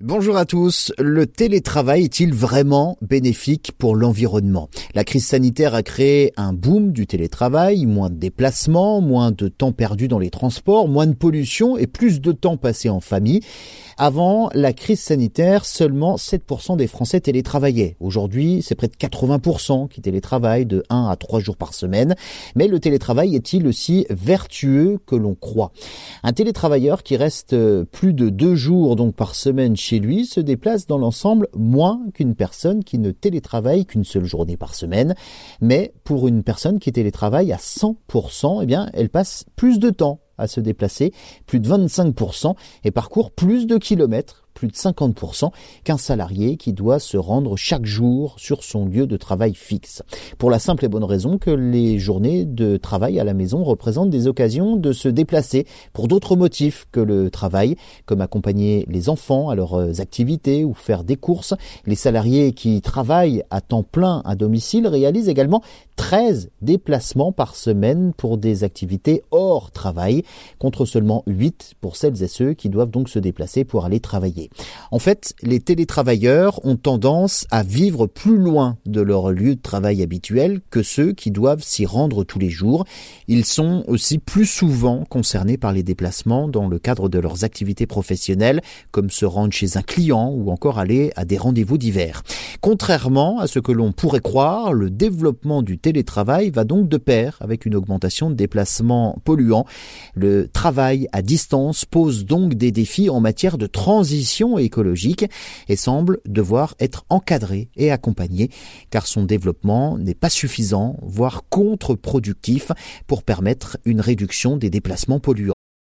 Bonjour à tous. Le télétravail est-il vraiment bénéfique pour l'environnement? La crise sanitaire a créé un boom du télétravail, moins de déplacements, moins de temps perdu dans les transports, moins de pollution et plus de temps passé en famille. Avant la crise sanitaire, seulement 7% des Français télétravaillaient. Aujourd'hui, c'est près de 80% qui télétravaillent de 1 à 3 jours par semaine. Mais le télétravail est-il aussi vertueux que l'on croit? Un télétravailleur qui reste plus de 2 jours donc par semaine chez lui se déplace dans l'ensemble moins qu'une personne qui ne télétravaille qu'une seule journée par semaine. Mais pour une personne qui télétravaille à 100%, eh bien, elle passe plus de temps à se déplacer, plus de 25%, et parcourt plus de kilomètres plus de 50% qu'un salarié qui doit se rendre chaque jour sur son lieu de travail fixe. Pour la simple et bonne raison que les journées de travail à la maison représentent des occasions de se déplacer pour d'autres motifs que le travail, comme accompagner les enfants à leurs activités ou faire des courses. Les salariés qui travaillent à temps plein à domicile réalisent également 13 déplacements par semaine pour des activités hors travail, contre seulement 8 pour celles et ceux qui doivent donc se déplacer pour aller travailler. En fait, les télétravailleurs ont tendance à vivre plus loin de leur lieu de travail habituel que ceux qui doivent s'y rendre tous les jours. Ils sont aussi plus souvent concernés par les déplacements dans le cadre de leurs activités professionnelles, comme se rendre chez un client ou encore aller à des rendez-vous divers. Contrairement à ce que l'on pourrait croire, le développement du télétravail va donc de pair avec une augmentation de déplacements polluants. Le travail à distance pose donc des défis en matière de transition écologique et semble devoir être encadré et accompagné car son développement n'est pas suffisant, voire contre-productif pour permettre une réduction des déplacements polluants.